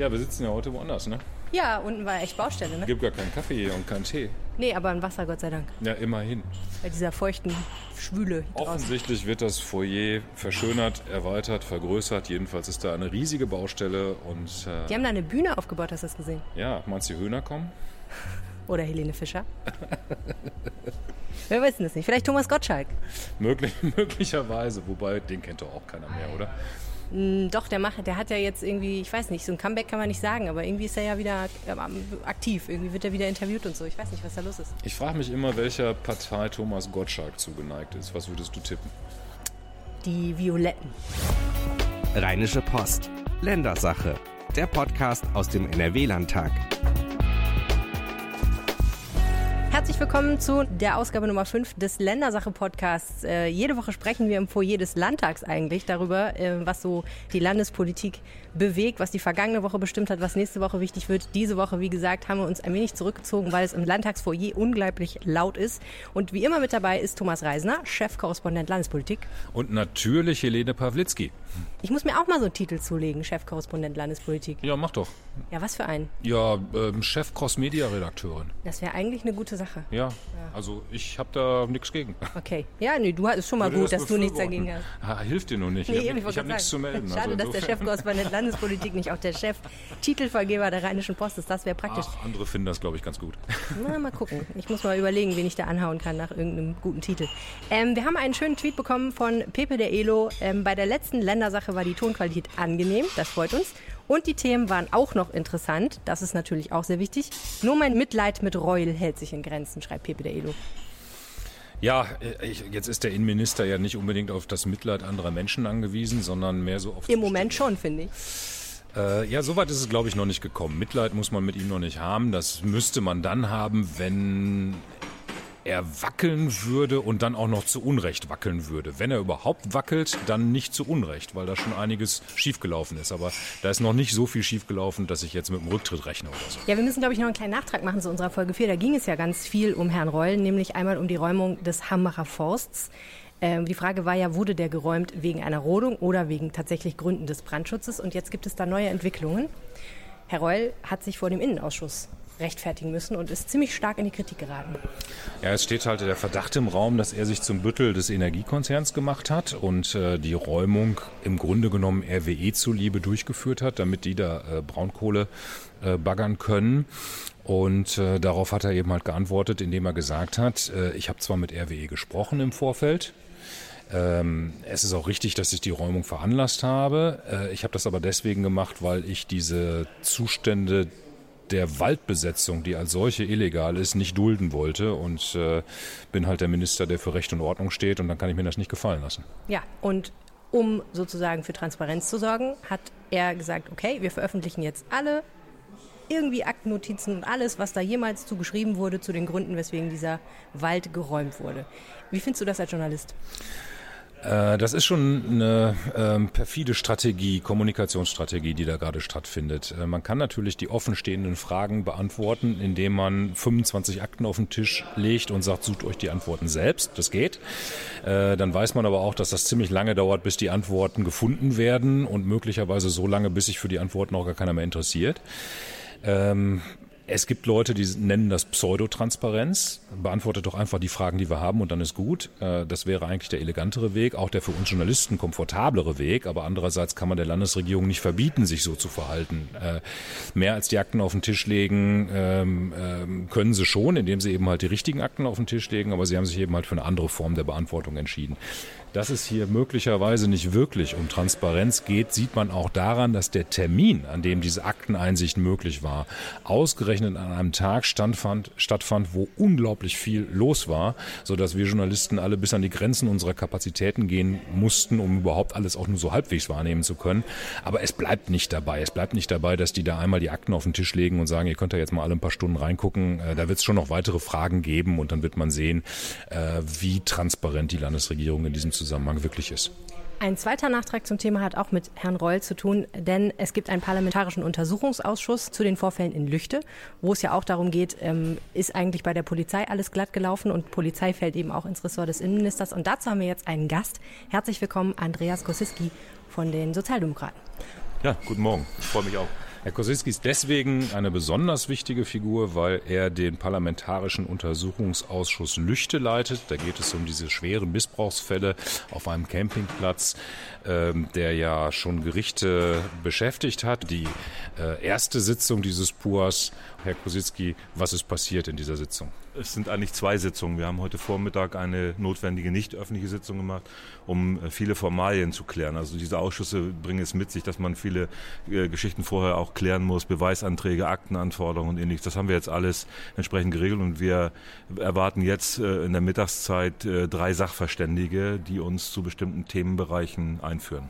Ja, wir sitzen ja heute woanders, ne? Ja, unten war echt Baustelle, ne? Gibt gar keinen Kaffee und keinen Tee. Nee, aber ein Wasser, Gott sei Dank. Ja, immerhin. Bei dieser feuchten Schwüle draußen. Offensichtlich wird das Foyer verschönert, erweitert, vergrößert. Jedenfalls ist da eine riesige Baustelle und äh, Die haben da eine Bühne aufgebaut, hast du das gesehen? ja, meinst du, die Höhner kommen? Oder Helene Fischer? Wir wissen es nicht. Vielleicht Thomas Gottschalk. Möglich, möglicherweise, wobei den kennt doch auch keiner mehr, oder? Hm, Doch, der macht, der hat ja jetzt irgendwie, ich weiß nicht, so ein Comeback kann man nicht sagen, aber irgendwie ist er ja wieder ähm, aktiv. Irgendwie wird er wieder interviewt und so. Ich weiß nicht, was da los ist. Ich frage mich immer, welcher Partei Thomas Gottschalk zugeneigt ist. Was würdest du tippen? Die Violetten. Rheinische Post. Ländersache. Der Podcast aus dem NRW-Landtag. Herzlich willkommen zu der Ausgabe Nummer 5 des Ländersache-Podcasts. Äh, jede Woche sprechen wir im Foyer des Landtags eigentlich darüber, äh, was so die Landespolitik bewegt, was die vergangene Woche bestimmt hat, was nächste Woche wichtig wird. Diese Woche, wie gesagt, haben wir uns ein wenig zurückgezogen, weil es im Landtagsfoyer unglaublich laut ist. Und wie immer mit dabei ist Thomas Reisner, Chefkorrespondent Landespolitik. Und natürlich Helene Pawlitzki. Ich muss mir auch mal so einen Titel zulegen, Chefkorrespondent Landespolitik. Ja, mach doch. Ja, was für einen? Ja, ähm, Chef Cross-Media-Redakteurin. Das wäre eigentlich eine gute Sache. Ja, also ich habe da nichts gegen. Okay. Ja, nee, du hast schon mal Würde gut, dass du nichts dagegen hast. Ha, hilft dir nur nicht. Nee, ich habe hab nichts zu melden. Schade, Also dass der insofern- Chefkorrespondent Landespolitik nicht auch der Chef-Titelvergeber der Rheinischen Post ist. Das wäre praktisch. Ach, andere finden das, glaube ich, ganz gut. Na, mal gucken. Ich muss mal überlegen, wen ich da anhauen kann nach irgendeinem guten Titel. Ähm, wir haben einen schönen Tweet bekommen von Pepe der Elo. Ähm, bei der letzten Ländersache war die Tonqualität angenehm. Das freut uns. Und die Themen waren auch noch interessant. Das ist natürlich auch sehr wichtig. Nur mein Mitleid mit Reul hält sich in Grenzen, schreibt Pepe der Elo. Ja, ich, jetzt ist der Innenminister ja nicht unbedingt auf das Mitleid anderer Menschen angewiesen, sondern mehr so auf... Im Moment schon, finde ich. Äh, ja, soweit ist es, glaube ich, noch nicht gekommen. Mitleid muss man mit ihm noch nicht haben. Das müsste man dann haben, wenn er wackeln würde und dann auch noch zu Unrecht wackeln würde. Wenn er überhaupt wackelt, dann nicht zu Unrecht, weil da schon einiges schiefgelaufen ist. Aber da ist noch nicht so viel schiefgelaufen, dass ich jetzt mit dem Rücktritt rechne oder so. Ja, wir müssen, glaube ich, noch einen kleinen Nachtrag machen zu unserer Folge 4. Da ging es ja ganz viel um Herrn Reul, nämlich einmal um die Räumung des Hambacher Forsts. Ähm, die Frage war ja, wurde der geräumt wegen einer Rodung oder wegen tatsächlich Gründen des Brandschutzes? Und jetzt gibt es da neue Entwicklungen. Herr Reul hat sich vor dem Innenausschuss rechtfertigen müssen und ist ziemlich stark in die Kritik geraten. Ja, es steht halt der Verdacht im Raum, dass er sich zum Büttel des Energiekonzerns gemacht hat und äh, die Räumung im Grunde genommen RWE zuliebe durchgeführt hat, damit die da äh, Braunkohle äh, baggern können. Und äh, darauf hat er eben halt geantwortet, indem er gesagt hat, äh, ich habe zwar mit RWE gesprochen im Vorfeld, ähm, es ist auch richtig, dass ich die Räumung veranlasst habe. Äh, ich habe das aber deswegen gemacht, weil ich diese Zustände der Waldbesetzung, die als solche illegal ist, nicht dulden wollte und äh, bin halt der Minister, der für Recht und Ordnung steht und dann kann ich mir das nicht gefallen lassen. Ja, und um sozusagen für Transparenz zu sorgen, hat er gesagt, okay, wir veröffentlichen jetzt alle irgendwie Aktennotizen und alles, was da jemals zugeschrieben wurde zu den Gründen, weswegen dieser Wald geräumt wurde. Wie findest du das als Journalist? Äh, das ist schon eine ähm, perfide Strategie, Kommunikationsstrategie, die da gerade stattfindet. Äh, man kann natürlich die offenstehenden Fragen beantworten, indem man 25 Akten auf den Tisch legt und sagt, sucht euch die Antworten selbst. Das geht. Äh, dann weiß man aber auch, dass das ziemlich lange dauert, bis die Antworten gefunden werden und möglicherweise so lange, bis sich für die Antworten auch gar keiner mehr interessiert. Ähm, es gibt Leute, die nennen das Pseudotransparenz. Beantwortet doch einfach die Fragen, die wir haben und dann ist gut. Äh, Das wäre eigentlich der elegantere Weg, auch der für uns Journalisten komfortablere Weg. Aber andererseits kann man der Landesregierung nicht verbieten, sich so zu verhalten. Äh, Mehr als die Akten auf den Tisch legen ähm, ähm, können sie schon, indem sie eben halt die richtigen Akten auf den Tisch legen. Aber sie haben sich eben halt für eine andere Form der Beantwortung entschieden. Dass es hier möglicherweise nicht wirklich um Transparenz geht, sieht man auch daran, dass der Termin, an dem diese Akteneinsicht möglich war, ausgerechnet an einem Tag standfand, stattfand, wo unglaublich viel los war, so dass wir Journalisten alle bis an die Grenzen unserer Kapazitäten gehen mussten, um überhaupt alles auch nur so halbwegs wahrnehmen zu können. Aber es bleibt nicht dabei. Es bleibt nicht dabei, dass die da einmal die Akten auf den Tisch legen und sagen, ihr könnt da jetzt mal alle ein paar Stunden reingucken. Äh, Da wird es schon noch weitere Fragen geben und dann wird man sehen, äh, wie transparent die Landesregierung in diesem Zusammenhang wirklich ist. Ein zweiter Nachtrag zum Thema hat auch mit Herrn Reul zu tun, denn es gibt einen parlamentarischen Untersuchungsausschuss zu den Vorfällen in Lüchte, wo es ja auch darum geht, ähm, ist eigentlich bei der Polizei alles glatt gelaufen und Polizei fällt eben auch ins Ressort des Innenministers. Und dazu haben wir jetzt einen Gast. Herzlich willkommen, Andreas Kosiski von den Sozialdemokraten. Ja, guten Morgen. Ich freue mich auch. Herr Kosinski ist deswegen eine besonders wichtige Figur, weil er den Parlamentarischen Untersuchungsausschuss Lüchte leitet. Da geht es um diese schweren Missbrauchsfälle auf einem Campingplatz, ähm, der ja schon Gerichte beschäftigt hat. Die äh, erste Sitzung dieses PUAS, Herr Kosinski, was ist passiert in dieser Sitzung? Es sind eigentlich zwei Sitzungen. Wir haben heute Vormittag eine notwendige nicht öffentliche Sitzung gemacht, um äh, viele Formalien zu klären. Also diese Ausschüsse bringen es mit sich, dass man viele äh, Geschichten vorher auch klären muss, Beweisanträge, Aktenanforderungen und ähnliches. Das haben wir jetzt alles entsprechend geregelt und wir erwarten jetzt äh, in der Mittagszeit äh, drei Sachverständige, die uns zu bestimmten Themenbereichen einführen.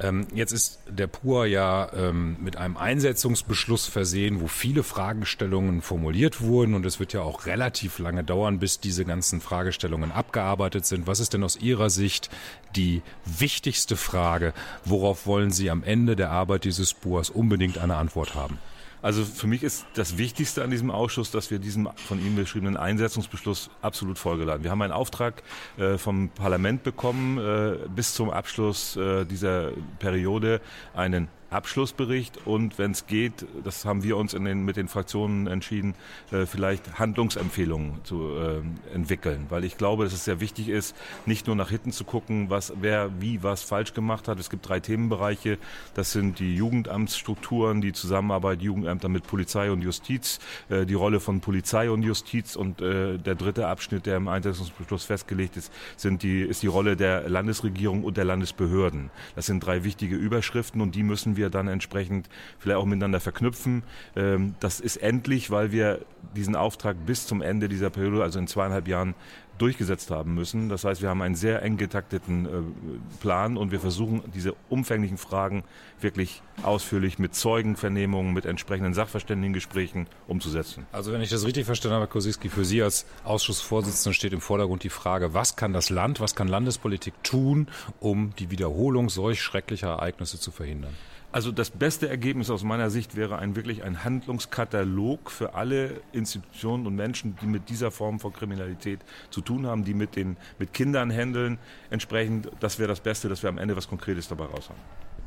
Ähm, jetzt ist der PUA ja ähm, mit einem Einsetzungsbeschluss versehen, wo viele Fragestellungen formuliert wurden und es wird ja auch relativ lange dauern, bis diese ganzen Fragestellungen abgearbeitet sind. Was ist denn aus Ihrer Sicht die wichtigste Frage? Worauf wollen Sie am Ende der Arbeit dieses PUAs unbedingt eine Antwort haben? Also für mich ist das Wichtigste an diesem Ausschuss, dass wir diesem von Ihnen beschriebenen Einsetzungsbeschluss absolut folgeladen. Wir haben einen Auftrag äh, vom Parlament bekommen, äh, bis zum Abschluss äh, dieser Periode einen Abschlussbericht und wenn es geht, das haben wir uns in den, mit den Fraktionen entschieden, äh, vielleicht Handlungsempfehlungen zu äh, entwickeln, weil ich glaube, dass es sehr wichtig ist, nicht nur nach hinten zu gucken, was wer wie was falsch gemacht hat. Es gibt drei Themenbereiche. Das sind die Jugendamtsstrukturen, die Zusammenarbeit Jugendämter mit Polizei und Justiz, äh, die Rolle von Polizei und Justiz und äh, der dritte Abschnitt, der im Einsetzungsbeschluss festgelegt ist, sind die ist die Rolle der Landesregierung und der Landesbehörden. Das sind drei wichtige Überschriften und die müssen wir dann entsprechend vielleicht auch miteinander verknüpfen. Ähm, das ist endlich, weil wir diesen Auftrag bis zum Ende dieser Periode, also in zweieinhalb Jahren, durchgesetzt haben müssen. Das heißt, wir haben einen sehr eng getakteten äh, Plan und wir versuchen, diese umfänglichen Fragen wirklich ausführlich mit Zeugenvernehmungen, mit entsprechenden Sachverständigengesprächen umzusetzen. Also wenn ich das richtig verstanden habe, Herr Kosiski, für Sie als Ausschussvorsitzender steht im Vordergrund die Frage, was kann das Land, was kann Landespolitik tun, um die Wiederholung solch schrecklicher Ereignisse zu verhindern? Also das beste Ergebnis aus meiner Sicht wäre ein wirklich ein Handlungskatalog für alle Institutionen und Menschen, die mit dieser Form von Kriminalität zu tun haben, die mit den mit Kindern handeln. Entsprechend, das wäre das Beste, dass wir am Ende was Konkretes dabei raus haben.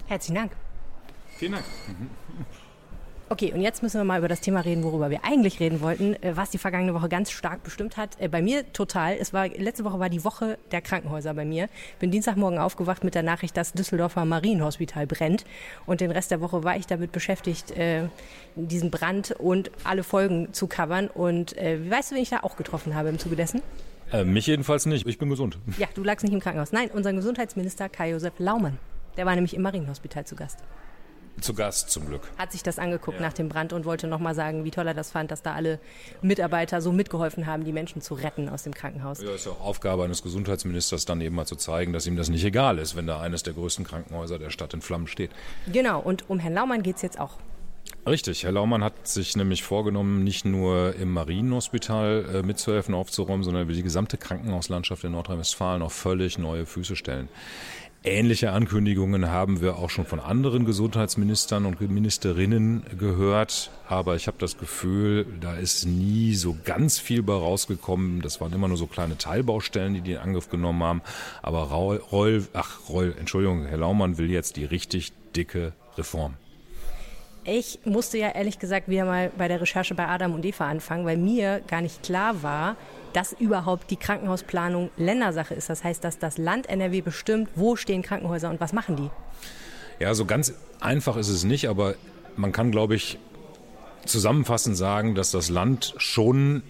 Herzlichen Dank. Vielen Dank. Okay, und jetzt müssen wir mal über das Thema reden, worüber wir eigentlich reden wollten, äh, was die vergangene Woche ganz stark bestimmt hat. Äh, bei mir total. Es war letzte Woche war die Woche der Krankenhäuser bei mir. Bin Dienstagmorgen aufgewacht mit der Nachricht, dass Düsseldorfer Marienhospital brennt. Und den Rest der Woche war ich damit beschäftigt, äh, diesen Brand und alle Folgen zu covern. Und äh, weißt du, wen ich da auch getroffen habe im Zuge dessen? Äh, mich jedenfalls nicht. Ich bin gesund. Ja, du lagst nicht im Krankenhaus. Nein, unser Gesundheitsminister Kai-Josef Laumann. Der war nämlich im Marienhospital zu Gast zu Gast zum Glück. Hat sich das angeguckt ja. nach dem Brand und wollte nochmal sagen, wie toll er das fand, dass da alle Mitarbeiter so mitgeholfen haben, die Menschen zu retten aus dem Krankenhaus. Ja, ist ja auch Aufgabe eines Gesundheitsministers, dann eben mal zu zeigen, dass ihm das nicht egal ist, wenn da eines der größten Krankenhäuser der Stadt in Flammen steht. Genau, und um Herrn Laumann geht es jetzt auch. Richtig, Herr Laumann hat sich nämlich vorgenommen, nicht nur im Marienhospital äh, mitzuhelfen, aufzuräumen, sondern über die gesamte Krankenhauslandschaft in Nordrhein-Westfalen auf völlig neue Füße stellen. Ähnliche Ankündigungen haben wir auch schon von anderen Gesundheitsministern und Ministerinnen gehört. Aber ich habe das Gefühl, da ist nie so ganz viel bei rausgekommen. Das waren immer nur so kleine Teilbaustellen, die in Angriff genommen haben. Aber Roll, ach Roll, Entschuldigung, Herr Laumann will jetzt die richtig dicke Reform. Ich musste ja ehrlich gesagt wieder mal bei der Recherche bei Adam und Eva anfangen, weil mir gar nicht klar war, dass überhaupt die Krankenhausplanung Ländersache ist. Das heißt, dass das Land NRW bestimmt, wo stehen Krankenhäuser und was machen die. Ja, so ganz einfach ist es nicht, aber man kann, glaube ich, zusammenfassend sagen, dass das Land schon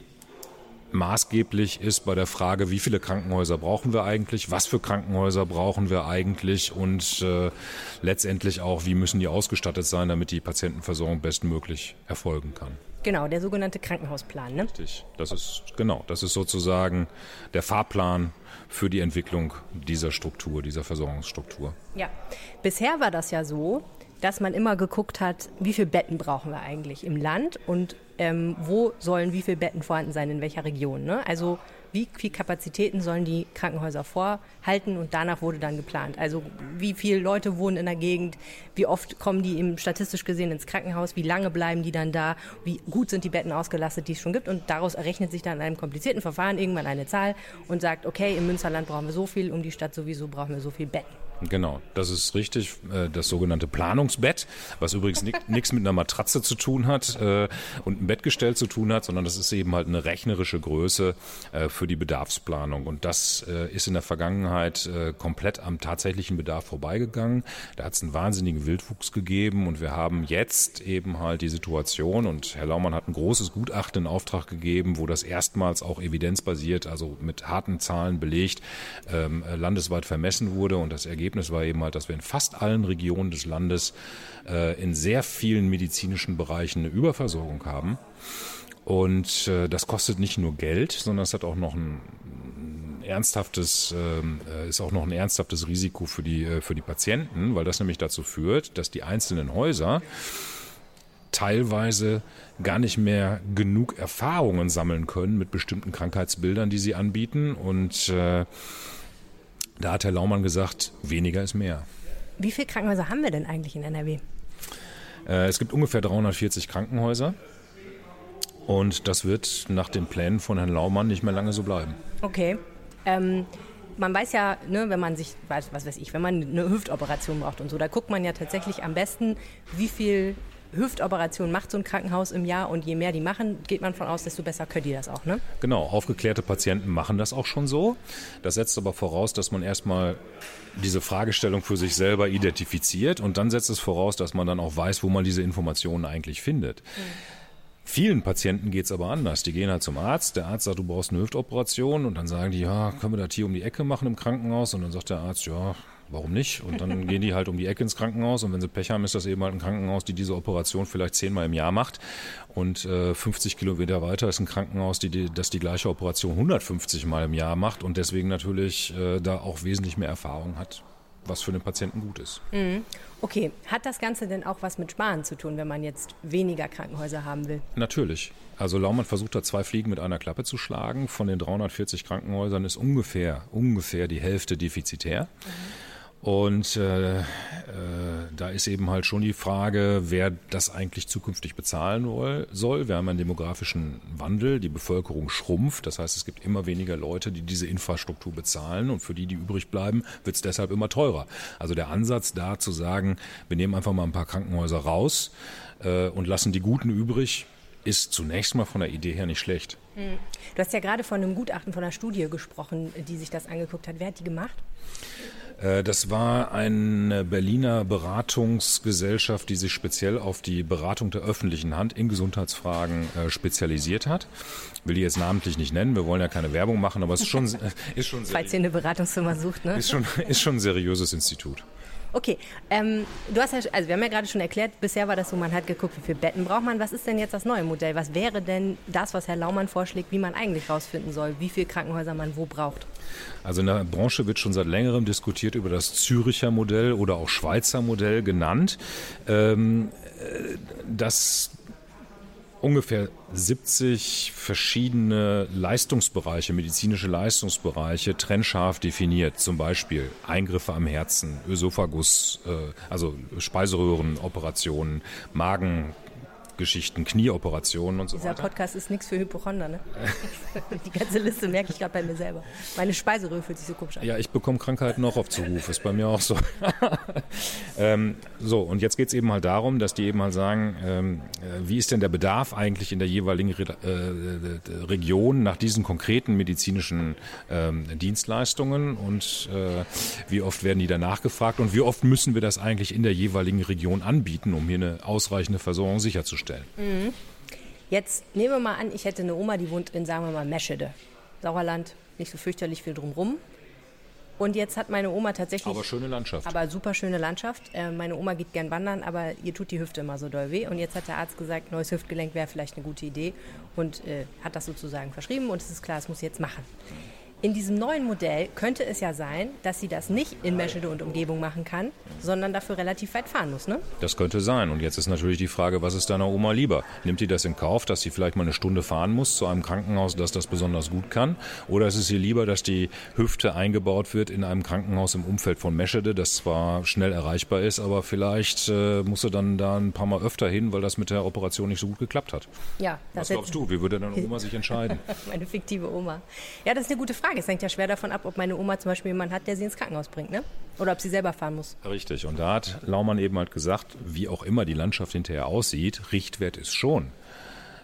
maßgeblich ist bei der Frage, wie viele Krankenhäuser brauchen wir eigentlich, was für Krankenhäuser brauchen wir eigentlich und äh, letztendlich auch, wie müssen die ausgestattet sein, damit die Patientenversorgung bestmöglich erfolgen kann. Genau, der sogenannte Krankenhausplan. Ne? Richtig, das ist genau, das ist sozusagen der Fahrplan für die Entwicklung dieser Struktur, dieser Versorgungsstruktur. Ja, bisher war das ja so, dass man immer geguckt hat, wie viele Betten brauchen wir eigentlich im Land und ähm, wo sollen wie viele Betten vorhanden sein, in welcher Region. Ne? Also wie viel Kapazitäten sollen die Krankenhäuser vorhalten und danach wurde dann geplant. Also wie viele Leute wohnen in der Gegend, wie oft kommen die eben statistisch gesehen ins Krankenhaus, wie lange bleiben die dann da, wie gut sind die Betten ausgelastet, die es schon gibt und daraus errechnet sich dann in einem komplizierten Verfahren irgendwann eine Zahl und sagt, okay, im Münsterland brauchen wir so viel, um die Stadt sowieso brauchen wir so viel Betten. Genau, das ist richtig. Äh, das sogenannte Planungsbett, was übrigens nichts mit einer Matratze zu tun hat äh, und einem Bettgestell zu tun hat, sondern das ist eben halt eine rechnerische Größe äh, für die Bedarfsplanung. Und das ist in der Vergangenheit komplett am tatsächlichen Bedarf vorbeigegangen. Da hat es einen wahnsinnigen Wildwuchs gegeben und wir haben jetzt eben halt die Situation und Herr Laumann hat ein großes Gutachten in Auftrag gegeben, wo das erstmals auch evidenzbasiert, also mit harten Zahlen belegt, ähm, landesweit vermessen wurde und das Ergebnis Ergebnis war eben halt, dass wir in fast allen Regionen des Landes äh, in sehr vielen medizinischen Bereichen eine Überversorgung haben. Und äh, das kostet nicht nur Geld, sondern es hat auch noch ein ernsthaftes, ähm, äh, ist auch noch ein ernsthaftes Risiko für die, äh, für die Patienten, weil das nämlich dazu führt, dass die einzelnen Häuser teilweise gar nicht mehr genug Erfahrungen sammeln können mit bestimmten Krankheitsbildern, die sie anbieten und äh, da hat Herr Laumann gesagt, weniger ist mehr. Wie viele Krankenhäuser haben wir denn eigentlich in NRW? Äh, es gibt ungefähr 340 Krankenhäuser. Und das wird nach den Plänen von Herrn Laumann nicht mehr lange so bleiben. Okay. Ähm, man weiß ja, ne, wenn man sich, was, was weiß ich, wenn man eine Hüftoperation braucht und so, da guckt man ja tatsächlich am besten, wie viel Hüftoperationen macht so ein Krankenhaus im Jahr und je mehr die machen, geht man von aus, desto besser können die das auch, ne? Genau, aufgeklärte Patienten machen das auch schon so. Das setzt aber voraus, dass man erstmal diese Fragestellung für sich selber identifiziert und dann setzt es voraus, dass man dann auch weiß, wo man diese Informationen eigentlich findet. Mhm. Vielen Patienten geht es aber anders. Die gehen halt zum Arzt. Der Arzt sagt, du brauchst eine Hüftoperation. Und dann sagen die, ja, können wir das hier um die Ecke machen im Krankenhaus? Und dann sagt der Arzt, ja, warum nicht? Und dann gehen die halt um die Ecke ins Krankenhaus und wenn sie Pech haben, ist das eben halt ein Krankenhaus, die diese Operation vielleicht zehnmal im Jahr macht. Und äh, 50 Kilometer weiter ist ein Krankenhaus, die, die, das die gleiche Operation 150 Mal im Jahr macht und deswegen natürlich äh, da auch wesentlich mehr Erfahrung hat was für den Patienten gut ist. Mhm. Okay, hat das Ganze denn auch was mit Sparen zu tun, wenn man jetzt weniger Krankenhäuser haben will? Natürlich. Also Laumann versucht da zwei Fliegen mit einer Klappe zu schlagen. Von den 340 Krankenhäusern ist ungefähr, ungefähr die Hälfte defizitär. Mhm. Und äh, äh, da ist eben halt schon die Frage, wer das eigentlich zukünftig bezahlen soll. Wir haben einen demografischen Wandel, die Bevölkerung schrumpft, das heißt es gibt immer weniger Leute, die diese Infrastruktur bezahlen und für die, die übrig bleiben, wird es deshalb immer teurer. Also der Ansatz da zu sagen, wir nehmen einfach mal ein paar Krankenhäuser raus äh, und lassen die Guten übrig, ist zunächst mal von der Idee her nicht schlecht. Hm. Du hast ja gerade von einem Gutachten, von einer Studie gesprochen, die sich das angeguckt hat. Wer hat die gemacht? Äh, das war eine Berliner Beratungsgesellschaft, die sich speziell auf die Beratung der öffentlichen Hand in Gesundheitsfragen äh, spezialisiert hat. Will die jetzt namentlich nicht nennen, wir wollen ja keine Werbung machen, aber es ist schon, ist schon, Falls ihr eine Beratungsfirma sucht, ne? ist schon, ist schon ein seriöses Institut. Okay, ähm, du hast ja, also wir haben ja gerade schon erklärt, bisher war das so, man hat geguckt, wie viele Betten braucht man. Was ist denn jetzt das neue Modell? Was wäre denn das, was Herr Laumann vorschlägt, wie man eigentlich herausfinden soll, wie viele Krankenhäuser man wo braucht? Also in der Branche wird schon seit längerem diskutiert über das Züricher Modell oder auch Schweizer Modell genannt. Ähm, äh, das ungefähr 70 verschiedene Leistungsbereiche, medizinische Leistungsbereiche trennscharf definiert. Zum Beispiel Eingriffe am Herzen, Ösophagus, äh, also Speiseröhrenoperationen, Magen, Geschichten, Knieoperationen und so Dieser weiter. Dieser Podcast ist nichts für Hypochonder, ne? Die ganze Liste merke ich gerade bei mir selber. Meine Speiseröhre fühlt sich so komisch an. Ja, ich bekomme Krankheiten auch auf Zuruf, ist bei mir auch so. ähm, so, und jetzt geht es eben halt darum, dass die eben halt sagen, ähm, äh, wie ist denn der Bedarf eigentlich in der jeweiligen Re äh, Region nach diesen konkreten medizinischen ähm, Dienstleistungen und äh, wie oft werden die danach gefragt und wie oft müssen wir das eigentlich in der jeweiligen Region anbieten, um hier eine ausreichende Versorgung sicherzustellen vorstellen. Mhm. Jetzt nehmen wir mal an, ich hätte eine Oma, die wohnt in, sagen wir mal, Meschede. Sauerland, nicht so fürchterlich viel drumrum. Und jetzt hat meine Oma tatsächlich. Aber schöne Landschaft. Aber super schöne Landschaft. Äh, meine Oma geht gern wandern, aber ihr tut die Hüfte immer so doll weh. Und jetzt hat der Arzt gesagt, neues Hüftgelenk wäre vielleicht eine gute Idee und äh, hat das sozusagen verschrieben. Und es ist klar, es muss sie jetzt machen. In diesem neuen Modell könnte es ja sein, dass sie das nicht in Meschede und Umgebung machen kann, sondern dafür relativ weit fahren muss, ne? Das könnte sein. Und jetzt ist natürlich die Frage, was ist deiner Oma lieber? Nimmt die das in Kauf, dass sie vielleicht mal eine Stunde fahren muss zu einem Krankenhaus, das das besonders gut kann? Oder ist es ihr lieber, dass die Hüfte eingebaut wird in einem Krankenhaus im Umfeld von Meschede, das zwar schnell erreichbar ist, aber vielleicht äh, muss sie dann da ein paar Mal öfter hin, weil das mit der Operation nicht so gut geklappt hat? Ja. was glaubst du? Wie würde deine Oma sich entscheiden? Meine fiktive Oma. Ja, das ist eine gute Frage Frage. Es hängt ja schwer davon ab, ob meine Oma zum Beispiel jemanden hat, der sie ins Krankenhaus bringt, ne? Oder ob sie selber fahren muss. Richtig. Und da hat Laumann eben halt gesagt, wie auch immer die Landschaft hinterher aussieht, Richtwert ist schon,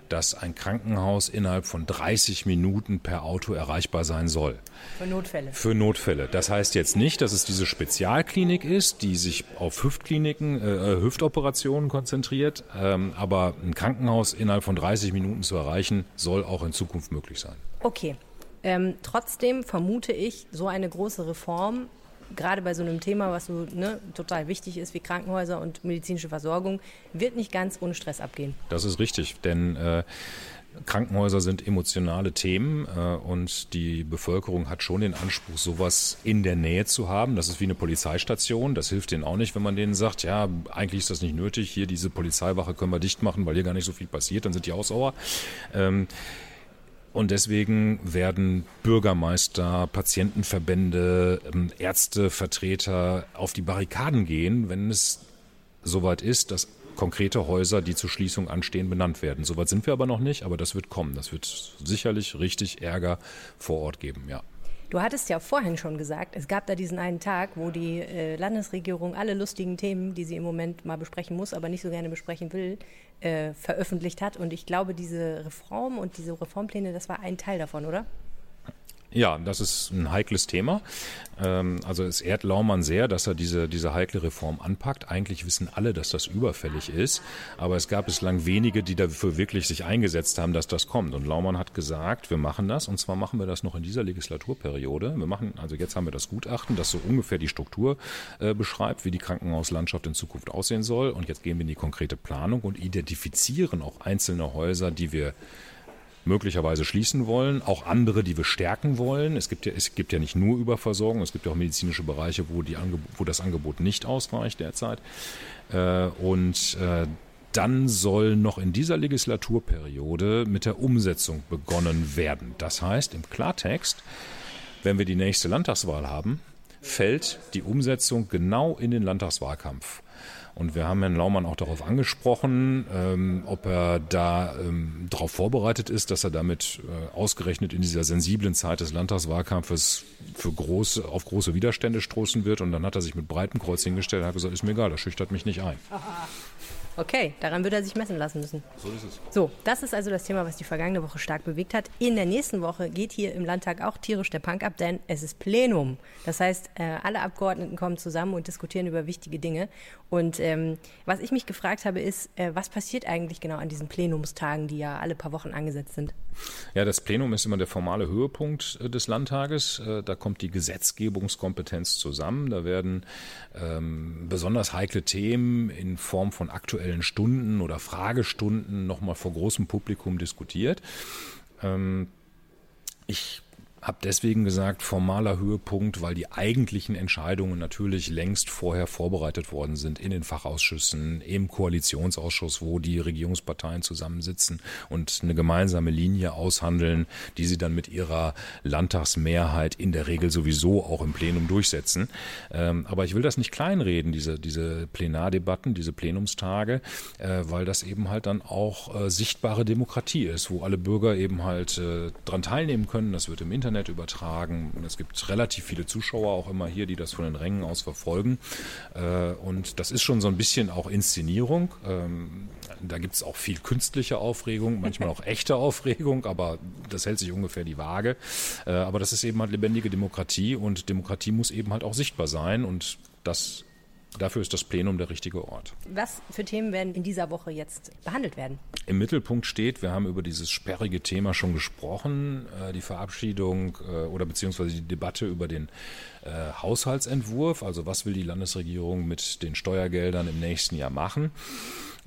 dass ein Krankenhaus innerhalb von 30 Minuten per Auto erreichbar sein soll. Für Notfälle. Für Notfälle. Das heißt jetzt nicht, dass es diese Spezialklinik ist, die sich auf Hüftkliniken, äh, äh Hüftoperationen konzentriert, ähm, aber ein Krankenhaus innerhalb von 30 Minuten zu erreichen, soll auch in Zukunft möglich sein. Okay. Ähm, trotzdem vermute ich, so eine große Reform gerade bei so einem Thema, was so ne, total wichtig ist wie Krankenhäuser und medizinische Versorgung, wird nicht ganz ohne Stress abgehen. Das ist richtig, denn äh, Krankenhäuser sind emotionale Themen äh, und die Bevölkerung hat schon den Anspruch, sowas in der Nähe zu haben. Das ist wie eine Polizeistation. Das hilft denen auch nicht, wenn man denen sagt, ja, eigentlich ist das nicht nötig. Hier diese Polizeiwache können wir dicht machen, weil hier gar nicht so viel passiert. Dann sind die auch sauer. Ähm, und deswegen werden Bürgermeister, Patientenverbände, ähm, Ärztevertreter auf die Barrikaden gehen, wenn es soweit ist, dass konkrete Häuser, die zur Schließung anstehen, benannt werden. Soweit sind wir aber noch nicht, aber das wird kommen. Das wird sicherlich richtig Ärger vor Ort geben, ja. Du hattest ja vorhin schon gesagt, es gab da diesen einen Tag, wo die äh, Landesregierung alle lustigen Themen, die sie im Moment mal besprechen muss, aber nicht so gerne besprechen will, äh, veröffentlicht hat. Und ich glaube, diese Reform und diese Reformpläne, das war ein Teil davon, oder? Ja, das ist ein heikles Thema. Ähm, also es ehrt Laumann sehr, dass er diese, diese heikle Reform anpackt. Eigentlich wissen alle, dass das überfällig ist. Aber es gab bislang wenige, die dafür wirklich sich eingesetzt haben, dass das kommt. Und Laumann hat gesagt, wir machen das. Und zwar machen wir das noch in dieser Legislaturperiode. Wir machen, also jetzt haben wir das Gutachten, das so ungefähr die Struktur äh, beschreibt, wie die Krankenhauslandschaft in Zukunft aussehen soll. Und jetzt gehen wir in die konkrete Planung und identifizieren auch einzelne Häuser, die wir möglicherweise schließen wollen, auch andere, die wir stärken wollen. Es gibt ja, es gibt ja nicht nur Überversorgung, es gibt ja auch medizinische Bereiche, wo, die wo das Angebot nicht ausreicht derzeit. Äh, und äh, dann soll noch in dieser Legislaturperiode mit der Umsetzung begonnen werden. Das heißt im Klartext, wenn wir die nächste Landtagswahl haben, fällt die Umsetzung genau in den Landtagswahlkampf. Und wir haben Herrn Laumann auch darauf angesprochen, ähm, ob er da ähm, darauf vorbereitet ist, dass er damit äh, ausgerechnet in dieser sensiblen Zeit des Landtagswahlkampfes für große, auf große Widerstände stoßen wird. Und dann hat er sich mit breitem Kreuz hingestellt und hat gesagt, ist mir egal, das schüchtert mich nicht ein. Okay, daran wird er sich messen lassen müssen. So ist es. So, das ist also das Thema, was die vergangene Woche stark bewegt hat. In der nächsten Woche geht hier im Landtag auch tierisch der Punk ab, denn es ist Plenum. Das heißt, äh, alle Abgeordneten kommen zusammen und diskutieren über wichtige Dinge. Und ähm, was ich mich gefragt habe, ist, äh, was passiert eigentlich genau an diesen Plenumstagen, die ja alle paar Wochen angesetzt sind? Ja, das Plenum ist immer der formale Höhepunkt äh, des Landtages. Äh, da kommt die Gesetzgebungskompetenz zusammen. Da werden ähm, besonders heikle Themen in Form von aktuellen Stunden oder Fragestunden nochmal vor großem Publikum diskutiert. Ähm, ich habe deswegen gesagt, formaler Höhepunkt, weil die eigentlichen Entscheidungen natürlich längst vorher vorbereitet worden sind in den Fachausschüssen, im Koalitionsausschuss, wo die Regierungsparteien zusammensitzen und eine gemeinsame Linie aushandeln, die sie dann mit ihrer Landtagsmehrheit in der Regel sowieso auch im Plenum durchsetzen. Ähm, aber ich will das nicht kleinreden, diese, diese Plenardebatten, diese Plenumstage, äh, weil das eben halt dann auch äh, sichtbare Demokratie ist, wo alle Bürger eben halt äh, dran teilnehmen können. Das wird im Internet Internet übertragen. Es gibt relativ viele Zuschauer auch immer hier, die das von den Rängen aus verfolgen. Äh, und das ist schon so ein bisschen auch Inszenierung. Ähm, da gibt es auch viel künstliche Aufregung, manchmal auch echte Aufregung, aber das hält sich ungefähr die Waage. Äh, aber das ist eben halt lebendige Demokratie und Demokratie muss eben halt auch sichtbar sein und das Dafür ist das Plenum der richtige Ort. Was für Themen werden in dieser Woche jetzt behandelt werden? Im Mittelpunkt steht, wir haben über dieses sperrige Thema schon gesprochen, äh, die Verabschiedung äh, oder beziehungsweise die Debatte über den äh, Haushaltsentwurf. Also was will die Landesregierung mit den Steuergeldern im nächsten Jahr machen?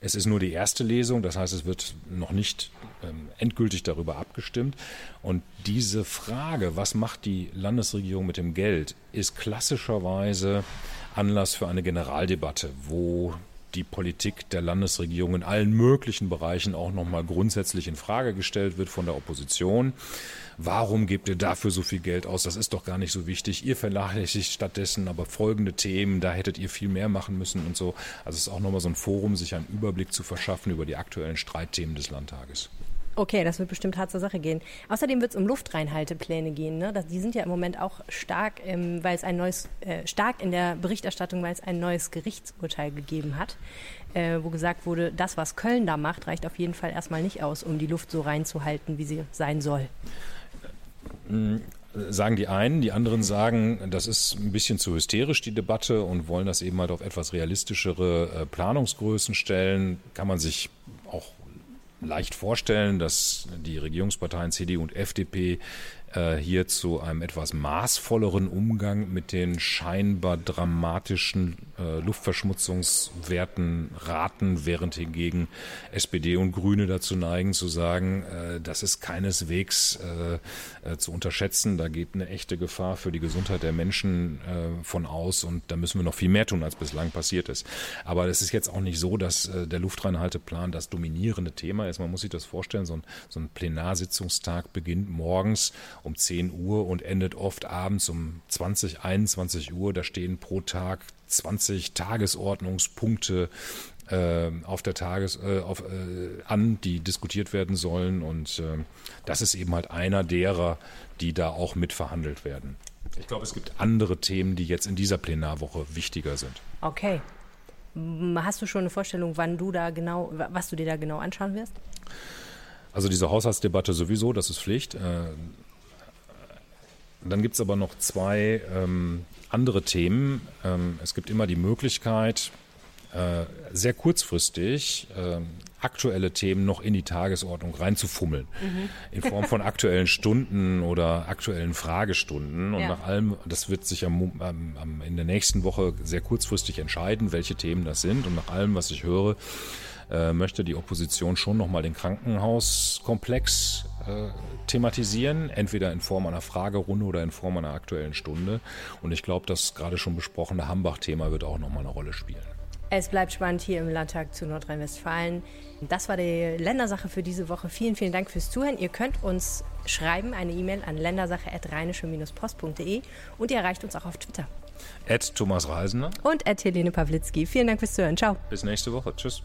Es ist nur die erste Lesung, das heißt, es wird noch nicht ähm, endgültig darüber abgestimmt. Und diese Frage, was macht die Landesregierung mit dem Geld, ist klassischerweise Anlass für eine Generaldebatte, wo die Politik der Landesregierung in allen möglichen Bereichen auch nochmal grundsätzlich in Frage gestellt wird von der Opposition. Warum gebt ihr dafür so viel Geld aus? Das ist doch gar nicht so wichtig. Ihr vernachlässigt stattdessen aber folgende Themen, da hättet ihr viel mehr machen müssen und so. Also es ist auch nochmal so ein Forum, sich einen Überblick zu verschaffen über die aktuellen Streitthemen des Landtages. Okay, das wird bestimmt hart zur Sache gehen. Außerdem wird es um Luftreinhaltepläne gehen. Ne? Die sind ja im Moment auch stark, ähm, weil es ein neues, äh, stark in der Berichterstattung, weil es ein neues Gerichtsurteil gegeben hat, äh, wo gesagt wurde, das, was Köln da macht, reicht auf jeden Fall erstmal nicht aus, um die Luft so reinzuhalten, wie sie sein soll. Hm, sagen die einen, die anderen sagen, das ist ein bisschen zu hysterisch, die Debatte, und wollen das eben halt auf etwas realistischere äh, Planungsgrößen stellen. Kann man sich auch leicht vorstellen, dass die Regierungsparteien CDU und FDP äh, hier zu einem etwas maßvolleren Umgang mit den scheinbar dramatischen äh, Luftverschmutzungswerten raten, während hingegen SPD und Grüne dazu neigen zu sagen, äh, das ist keineswegs äh, äh, zu unterschätzen. Da geht eine echte Gefahr für die Gesundheit der Menschen äh, von aus und da müssen wir noch viel mehr tun, als bislang passiert ist. Aber es ist jetzt auch nicht so, dass der Luftreinhalteplan das dominierende Thema ist. Man muss sich das vorstellen, so ein, so ein Plenarsitzungstag beginnt morgens um 10 Uhr und endet oft abends um 20, 21 Uhr. Da stehen pro Tag 20 Tagesordnungspunkte äh, auf der Tages äh, auf, äh, an, die diskutiert werden sollen. Und äh, das ist eben halt einer derer, die da auch mitverhandelt werden. Ich glaube, es gibt andere Themen, die jetzt in dieser Plenarwoche wichtiger sind. Okay. Hast du schon eine Vorstellung, wann du da genau, was du dir da genau anschauen wirst? Also diese Haushaltsdebatte sowieso, das ist Pflicht. Dann gibt es aber noch zwei ähm, andere Themen. Ähm, es gibt immer die Möglichkeit, äh, sehr kurzfristig äh, aktuelle Themen noch in die Tagesordnung reinzufummeln. Mhm. In Form von aktuellen Stunden oder aktuellen Fragestunden. Und ja. nach allem, das wird sich am, am, in der nächsten Woche sehr kurzfristig entscheiden, welche Themen das sind. Und nach allem, was ich höre, äh, möchte die Opposition schon nochmal den Krankenhauskomplex thematisieren, entweder in Form einer Fragerunde oder in Form einer aktuellen Stunde. Und ich glaube, das gerade schon besprochene Hambach-Thema wird auch nochmal eine Rolle spielen. Es bleibt spannend hier im Landtag zu Nordrhein-Westfalen. Das war die Ländersache für diese Woche. Vielen, vielen Dank fürs Zuhören. Ihr könnt uns schreiben, eine E-Mail an ländersache.rheinische-post.de und ihr erreicht uns auch auf Twitter. Ed Thomas Reisender. Und Ed Helene Pawlitzki. Vielen Dank fürs Zuhören. Ciao. Bis nächste Woche. Tschüss.